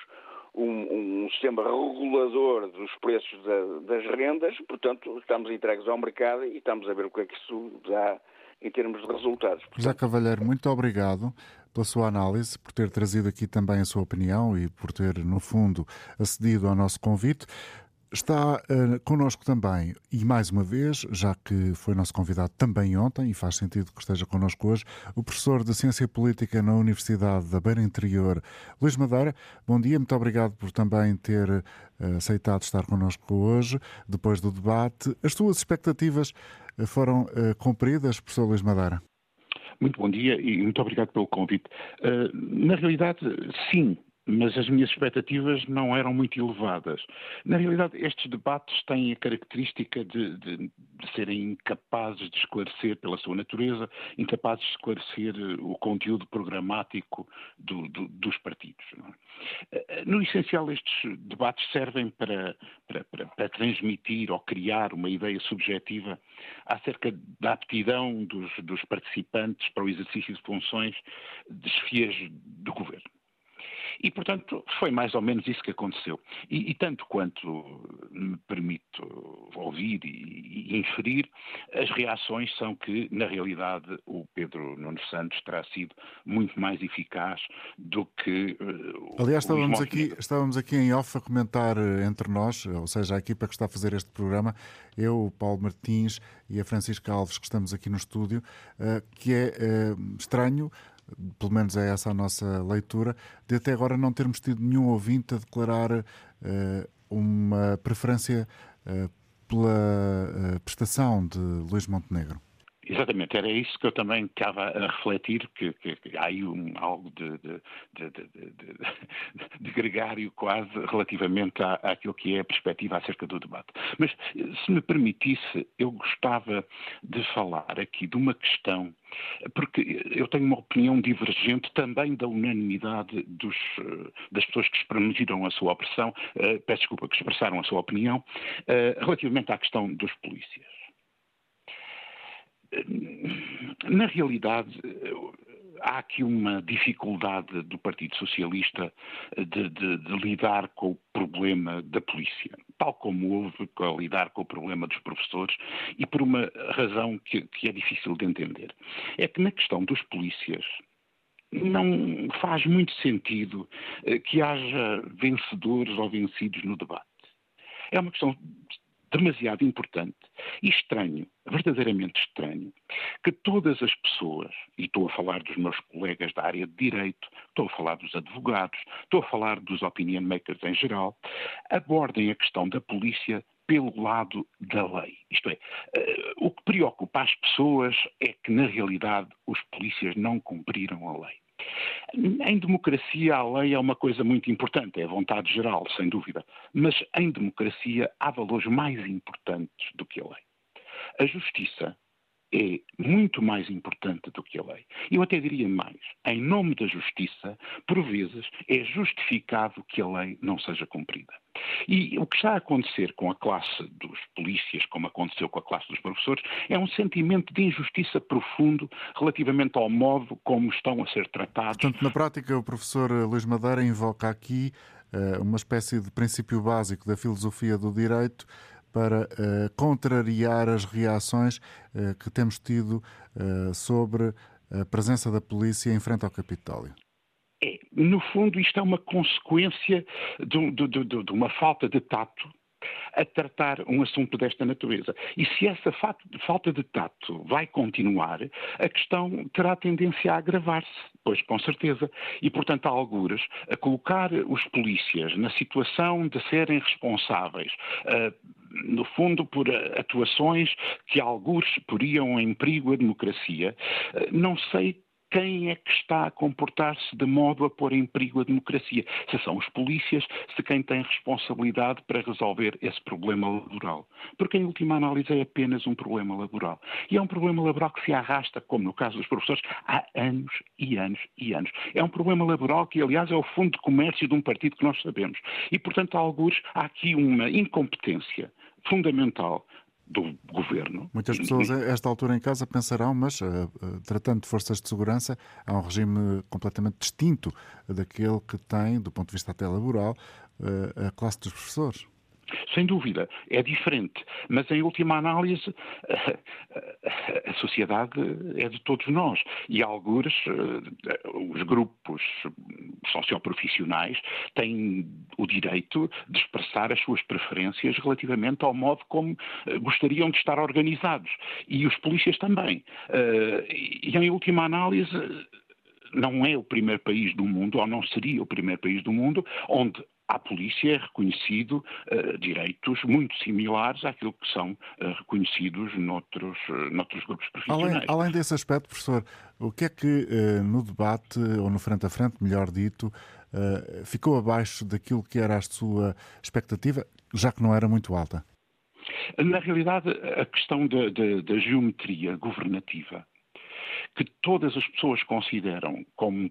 um, um sistema regulador dos preços da, das rendas, portanto, estamos entregues ao mercado e estamos a ver o que é que isso dá em termos de resultados. Portanto... José Cavalheiro, muito obrigado pela sua análise, por ter trazido aqui também a sua opinião e por ter, no fundo, acedido ao nosso convite. Está uh, connosco também, e mais uma vez, já que foi nosso convidado também ontem, e faz sentido que esteja connosco hoje, o professor de Ciência Política na Universidade da Beira Interior, Luís Madeira. Bom dia, muito obrigado por também ter uh, aceitado estar connosco hoje, depois do debate. As suas expectativas uh, foram cumpridas, professor Luís Madeira? Muito bom dia e muito obrigado pelo convite. na realidade, sim, mas as minhas expectativas não eram muito elevadas. Na realidade, estes debates têm a característica de, de, de, serem incapazes de esclarecer, pela sua natureza, incapazes de esclarecer eh, o conteúdo programático do, do, dos partidos. É? Eh, no essencial, estes debates servem para, para, para, para, transmitir ou criar uma ideia subjetiva acerca da aptidão dos, dos participantes para o exercício de funções de do governo. E, portanto, foi mais ou menos isso que aconteceu. E, e tanto quanto me permito ouvir e, e, inferir, as reações são que, na realidade, o Pedro Nuno Santos terá sido muito mais eficaz do que. Uh, Aliás, estávamos aqui, estávamos aqui em off a comentar eh, entre nós, ou seja, a equipa que está a fazer este programa, eu, o Paulo Martins e a Francisca Alves, que estamos aqui no estúdio, uh, que é uh, estranho pelo menos é essa a nossa leitura, de até agora não termos tido nenhum ouvinte a declarar uh, uma preferência uh, pela uh, prestação de Luís Montenegro. Exatamente, era isso que eu também estava a refletir, que, que, que há aí um, algo de, de, de, *laughs* de, gregário quase relativamente à, àquilo que é a perspectiva acerca do debate. Mas, se me permitisse, eu gostava de falar aqui de uma questão, porque eu tenho uma opinião divergente também da unanimidade dos, das pessoas que exprimiram a sua opressão, uh, peço desculpa, que expressaram a sua opinião, uh, relativamente à questão dos polícias na realidade, há aqui uma dificuldade do Partido Socialista de, de, de, lidar com o problema da polícia, tal como houve a lidar com o problema dos professores, e por uma razão que, que é difícil de entender. É que na questão dos polícias, não faz muito sentido eh, que haja vencedores ou vencidos no debate. É uma questão demasiado importante e estranho, verdadeiramente estranho, que todas as pessoas, e estou a falar dos meus colegas da área de direito, estou a falar dos advogados, estou a falar dos opinion makers em geral, abordem a questão da polícia pelo lado da lei. Isto é, uh, o que preocupa as pessoas é que, na realidade, os polícias não cumpriram a lei. Em democracia, a lei é uma coisa muito importante, é a vontade geral, sem dúvida. Mas em democracia há valores mais importantes do que a lei. A justiça é muito mais importante do que a lei. Eu até diria mais. Em nome da justiça, por vezes, é justificado que a lei não seja cumprida. E o que está a acontecer com a classe dos polícias, como aconteceu com a classe dos professores, é um sentimento de injustiça profundo relativamente ao modo como estão a ser tratados. Portanto, na prática, o professor Luís Madeira invoca aqui uh, uma espécie de princípio básico da filosofia do direito para uh, contrariar as reações uh, que temos tido uh, sobre a presença da polícia em frente ao Capitólio. É, no fundo, isto é uma consequência de, de, de, de uma falta de tato a tratar um assunto desta natureza. E se essa falta de tato vai continuar, a questão terá tendência a agravar-se, pois com certeza. E, portanto, há algures a colocar os polícias na situação de serem responsáveis. Uh, no fundo, por atuações que alguns poriam em perigo a democracia. Uh, não sei quem é que está a comportar-se de modo a pôr em perigo a democracia? Se são os polícias, se quem tem responsabilidade para resolver esse problema laboral. Porque, em última análise, é apenas um problema laboral. E é um problema laboral que se arrasta, como no caso dos professores, há anos e anos e anos. É um problema laboral que, aliás, é o fundo de comércio de um partido que nós sabemos. E, portanto, há alguns, há aqui uma incompetência fundamental do governo. Muitas pessoas, a esta altura em casa, pensarão, mas uh, tratando de forças de segurança, há um regime completamente distinto daquele que tem, do ponto de vista até laboral, uh, a classe dos professores. Sem dúvida, é diferente. Mas, em última análise, a sociedade é de todos nós. E alguns, eh, os grupos socioprofissionais, têm o direito de expressar as suas preferências relativamente ao modo como eh, gostariam de estar organizados. E os polícias também. Eh, e, em última análise, não é o primeiro país do mundo, ou não seria o primeiro país do mundo, onde à polícia é reconhecido uh, direitos muito similares àquilo que são uh, reconhecidos noutros, uh, noutros grupos profissionais. Além, além, desse aspecto, professor, o que é que no debate, ou no frente a frente, melhor dito, ficou abaixo daquilo que era a sua expectativa, já que não era muito alta? Na realidade, a questão da geometria governativa que todas as pessoas consideram como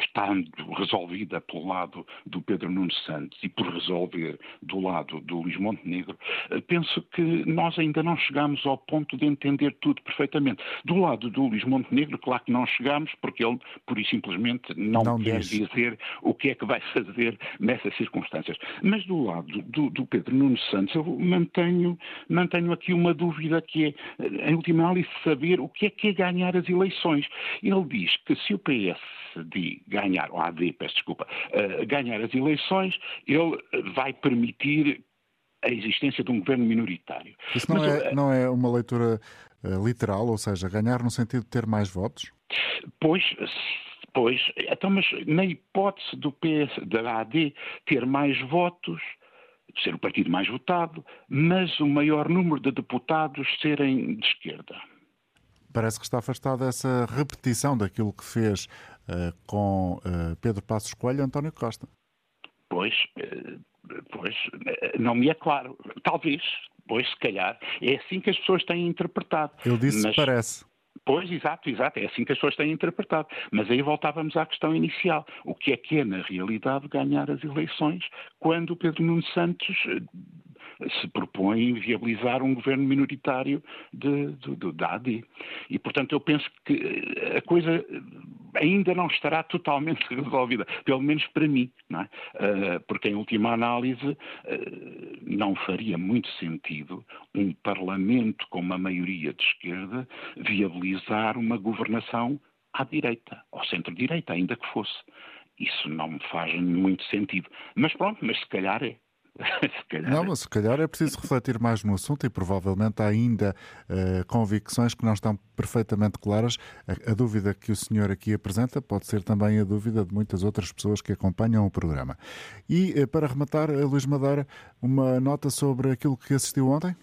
estando resolvida pelo lado do Pedro Nunes Santos e por resolver do lado do Luís Montenegro, eh, penso que nós ainda não chegamos ao ponto de entender tudo perfeitamente. Do lado do Luís Montenegro, claro que não chegamos, porque ele, pura e simplesmente, não, não quer diz. dizer o que é que vai *laughs* fazer nessas circunstâncias. Mas do lado do, do Pedro Nunes Santos, eu mantenho, mantenho aqui uma dúvida que é, eh, em última análise, saber o que é que é ganhar as eleições. Ele diz que se o PS ganhar, ou AD, peço desculpa, uh, ganhar as eleições, ele vai permitir a existência de um governo minoritário. Isso não, Mas, é, não é uma leitura uh, literal, ou seja, ganhar no sentido de ter mais votos? Pois, pois, então, mas na hipótese do PS, da AD, ter mais votos, ser o partido mais votado, mas o maior número de deputados serem de esquerda. Parece que está afastado essa repetição daquilo que fez com uh, Pedro Passos Coelho e António Costa. Pois, uh, pois, não me é claro. Talvez, pois, se calhar, é assim que as pessoas têm interpretado. Ele disse Mas... parece. Pois, exato, exato, é assim que as pessoas têm interpretado. Mas aí voltávamos à questão inicial. O que é que é, na realidade, ganhar as eleições quando o Pedro Nuno Santos se propõe viabilizar um governo minoritário de, de, de, da AD. E, portanto, eu penso que a coisa ainda não estará totalmente *laughs* resolvida, pelo menos para mim, é? Ah, porque, em última análise, não faria muito sentido um Parlamento com uma maioria de esquerda viabilizar uma governação à direita, ao centro-direita, ainda que fosse. Isso não me faz muito sentido. Mas pronto, mas se calhar é. *laughs* não, mas se calhar é preciso refletir mais no assunto e provavelmente há ainda uh, convicções que não estão perfeitamente claras. A, a, dúvida que o senhor aqui apresenta pode ser também a dúvida de muitas outras pessoas que acompanham o programa. E uh, para rematar, uh, Luís Madeira, uma nota sobre aquilo que assistiu ontem?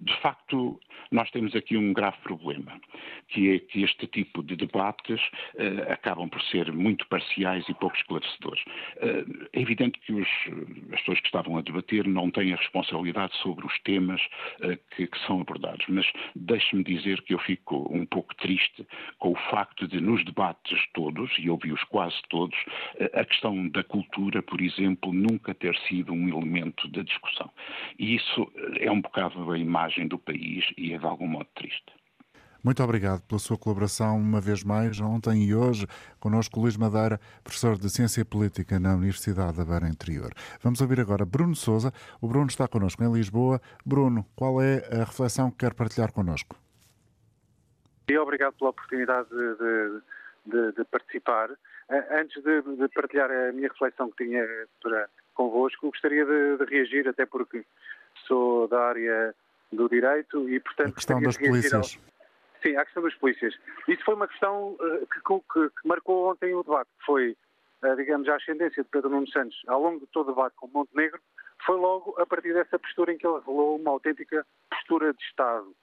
de facto, nós temos aqui um grave problema que é que este tipo de debates uh, acabam por ser muito parciais e pouco esclarecedores. Uh, é evidente que os, as pessoas que estavam a debater não têm a responsabilidade sobre os temas uh, que, que, são abordados, mas deixe-me dizer que eu fico um pouco triste com o facto de, nos debates todos, e ouvi-os quase todos, a questão da cultura, por exemplo, nunca ter sido um elemento da discussão. E isso é um bocado a imagem do país e é de algum modo triste. Muito obrigado pela sua colaboração uma vez mais, ontem e hoje, conosco Luís Madeira, professor de Ciência Política na Universidade da Beira Interior. Vamos ouvir agora Bruno Souza. O Bruno está connosco em Lisboa. Bruno, qual é a reflexão que quer partilhar connosco? E obrigado pela oportunidade de, de, de participar. Antes de, de, partilhar a minha reflexão que tinha para convosco, gostaria de, reagir, até porque sou da área do direito e, portanto... A questão das polícias. Ao... Sim, a questão dos polícias. Isso foi uma questão uh, que, que, que, marcou ontem o debate, que foi, uh, digamos, a ascendência de Pedro Nuno Santos ao longo de todo o debate com Montenegro, foi logo a partir dessa postura em que ele revelou uma autêntica postura de Estado,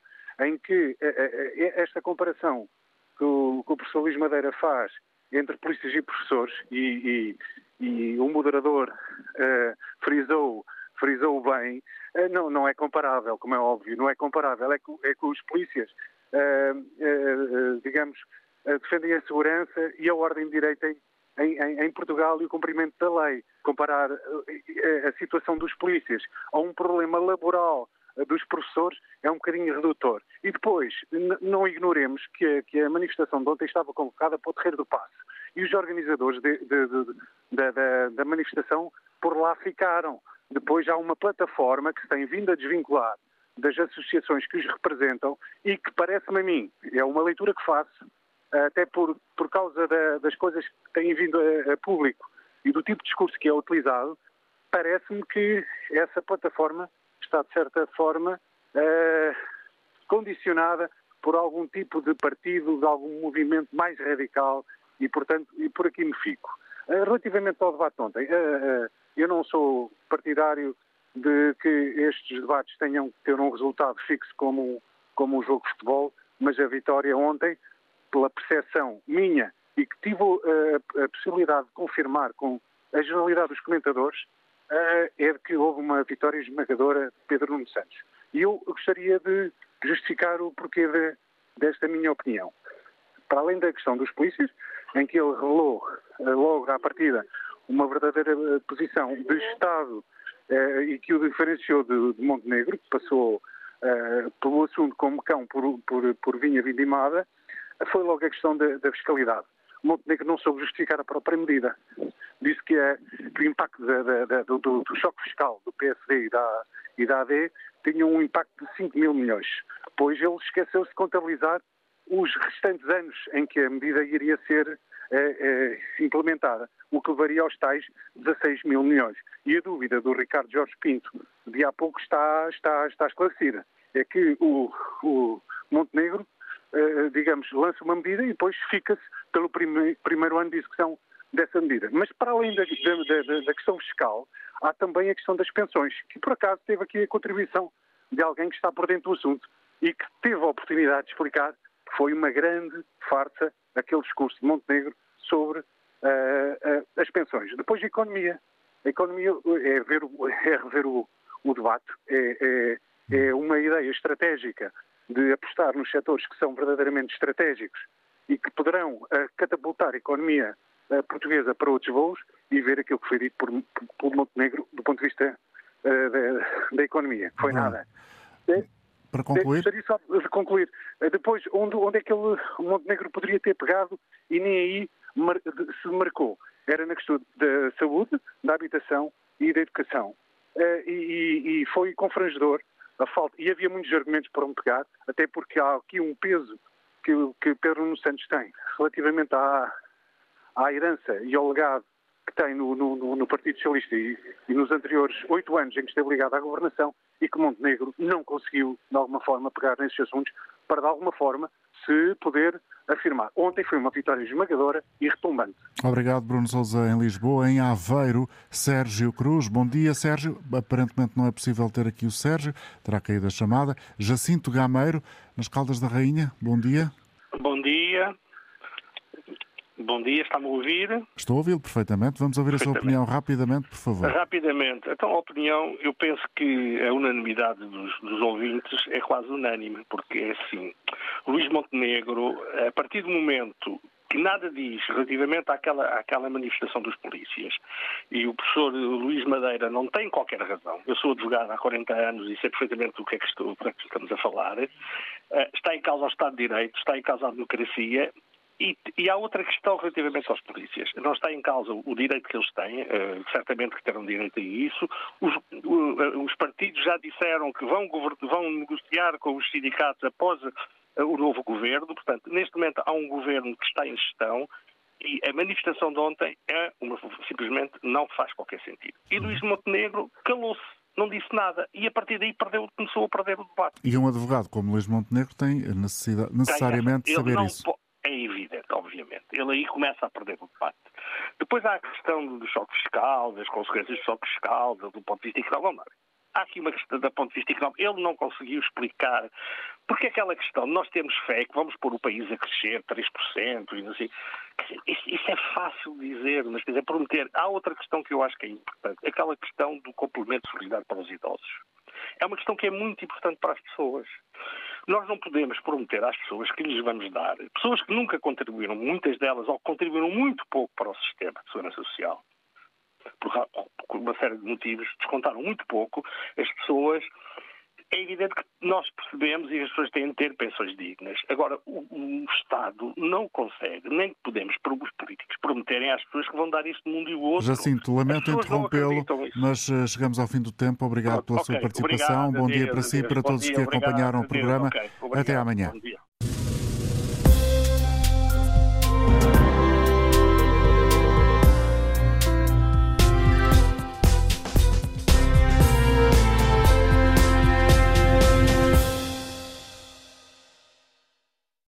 em que uh, esta comparação que o, que o professor Luís Madeira faz entre polícias e professores, e, e, e o moderador frisou, frisou bem, não, não é comparável, como é óbvio, não é comparável. É que, é os polícias uh, uh, digamos, defendem a segurança e a ordem de direito em, em, em, Portugal e o cumprimento da lei. Comparar a situação dos polícias a um problema laboral dos professores é um bocadinho redutor. E depois, não ignoremos que a, que a, manifestação de ontem estava convocada para o Terreiro do Passo. E os organizadores de, de, de, da, da manifestação por lá ficaram. Depois há uma plataforma que se tem vindo a desvincular das associações que os representam e que parece-me a mim, é uma leitura que faço, até por, por causa da, das coisas que têm vindo a, a, público e do tipo de discurso que é utilizado, parece-me que essa plataforma está, de certa forma, condicionada por algum tipo de partido, de algum movimento mais radical e, portanto, e por aqui me fico. Uh, relativamente ao debate de ontem, uh, eu não sou partidário de que estes debates tenham que ter um resultado fixo como, como um jogo de futebol, mas a vitória ontem, pela percepção minha e que tive a, a possibilidade de confirmar com a generalidade dos comentadores, é de que houve uma vitória esmagadora de Pedro Nuno Santos. E eu gostaria de justificar o porquê de, desta minha opinião. Para além da questão dos polícias, em que ele revelou eh, logo à partida uma verdadeira eh, posição de Estado eh, e que o diferenciou de, de Montenegro, que passou eh, pelo assunto como cão por, por, por vinha vindimada, foi logo a questão da, da fiscalidade. Montenegro não soube justificar a própria medida. Disse que, é, que o impacto da, da, do, do, choque fiscal do PSD e da, e da AD tinha um impacto de 5 mil milhões. Pois ele esqueceu-se de contabilizar os restantes anos em que a medida iria ser implementada, o que levaria aos tais 16 mil milhões. E a dúvida do Ricardo Jorge Pinto de há pouco está, está, está esclarecida. É que o, o Montenegro eh, digamos, lança uma medida e depois fica-se pelo prime primeiro ano de execução dessa medida. Mas para além da, da, da, questão fiscal, há também a questão das pensões, que por acaso teve aqui a contribuição de alguém que está por dentro do assunto e que teve a oportunidade de explicar foi uma grande farsa aquele discurso de Montenegro sobre uh, uh, as pensões. Depois a economia. A economia é, ver, é rever o, o debate, é, é, é uma ideia estratégica de apostar nos setores que são verdadeiramente estratégicos e que poderão uh, catapultar a economia portuguesa para outros voos e ver aquilo que foi dito por, por, Montenegro do ponto de vista da, da, economia. Foi nada. Para concluir? Gostaria só de concluir. Depois, onde, onde é que ele, o Montenegro poderia ter pegado e nem aí mar, se marcou? Era na questão da saúde, da habitação e da educação. E, e, e foi confrangedor a falta. E havia muitos argumentos para onde pegar, até porque há aqui um peso que, que Pedro Nuno Santos tem relativamente à, à herança e ao legado que tem no, no, no Partido Socialista e, e, nos anteriores oito anos em que esteve ligado à governação e que Montenegro não conseguiu, de alguma forma, pegar nesses assuntos para, de alguma forma, se poder afirmar. Ontem foi uma vitória esmagadora e retumbante. Obrigado, Bruno Souza, em Lisboa. Em Aveiro, Sérgio Cruz. Bom dia, Sérgio. Aparentemente não é possível ter aqui o Sérgio, terá caído a chamada. Jacinto Gameiro, nas Caldas da Rainha. Bom dia. Bom dia. Bom dia, está-me a ouvir? Estou a ouvi-lo perfeitamente. Vamos ouvir a sua opinião rapidamente, por favor. Rapidamente. Então, a opinião, eu penso que a unanimidade dos, dos ouvintes é quase unânime, porque é assim. Luís Montenegro, a partir do momento que nada diz relativamente àquela, àquela manifestação dos polícias. E o professor Luís Madeira não tem qualquer razão. Eu sou advogado há 40 anos e sei perfeitamente do que é que, estou, que, é que estamos a falar. Eh, está em causa o Estado de Direito, está em causa a democracia e, e, há outra questão relativamente aos polícias. Não está em causa o direito que eles têm, uh, certamente que terão direito a isso. Os, uh, os partidos já disseram que vão, vão, negociar com os sindicatos após uh, o novo governo. Portanto, neste momento há um governo que está em gestão e a manifestação de ontem é uma, simplesmente não faz qualquer sentido. E Luís Montenegro calou-se não disse nada e a partir daí perdeu, começou a perder o debate. E um advogado como Luís Montenegro tem necessidade, necessariamente de saber isso é evidente, obviamente. Ele aí começa a perder o debate. Depois há a questão do choque fiscal, das consequências do choque fiscal, do, ponto de vista económico. Há aqui uma questão do ponto de vista económico. Ele não conseguiu explicar porque aquela questão, nós temos fé que vamos pôr o país a crescer 3% e não. Isso, isso é fácil dizer, mas quer dizer, prometer. Há outra questão que eu acho que é importante, aquela questão do complemento solidário para os idosos. É uma questão que é muito importante para as pessoas. Nós não podemos prometer às pessoas que lhes vamos dar, pessoas que nunca contribuíram, muitas delas, ou contribuíram muito pouco para o sistema de segurança social, por uma série de motivos, descontaram muito pouco, as pessoas é evidente que nós percebemos e as pessoas têm de ter pensões dignas. Agora, o, o Estado não consegue, nem podemos, os políticos, prometerem às pessoas que vão dar isto mundo e o outro. Jacinto, lamento interrompê-lo, mas uh, chegamos ao fim do tempo. Obrigado pela okay, sua participação. Obrigado, Bom dia para si e para todos dia, que acompanharam obrigado, o programa. Okay, Até amanhã.